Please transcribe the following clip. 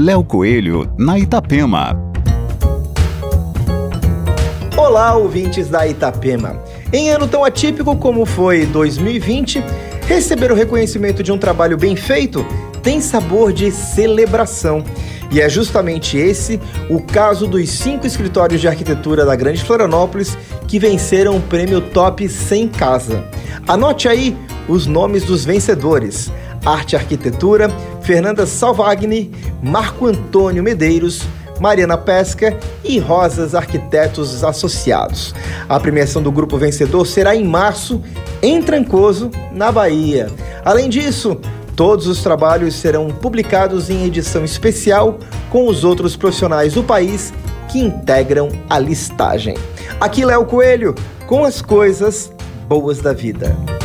Léo Coelho, na Itapema. Olá, ouvintes da Itapema. Em ano tão atípico como foi 2020, receber o reconhecimento de um trabalho bem feito tem sabor de celebração. E é justamente esse o caso dos cinco escritórios de arquitetura da Grande Florianópolis que venceram o prêmio Top 100 Casa. Anote aí os nomes dos vencedores: Arte Arquitetura, Fernanda Salvagni, Marco Antônio Medeiros, Mariana Pesca e Rosas Arquitetos Associados. A premiação do grupo vencedor será em março, em Trancoso, na Bahia. Além disso, todos os trabalhos serão publicados em edição especial com os outros profissionais do país que integram a listagem. Aqui Léo Coelho com as coisas boas da vida.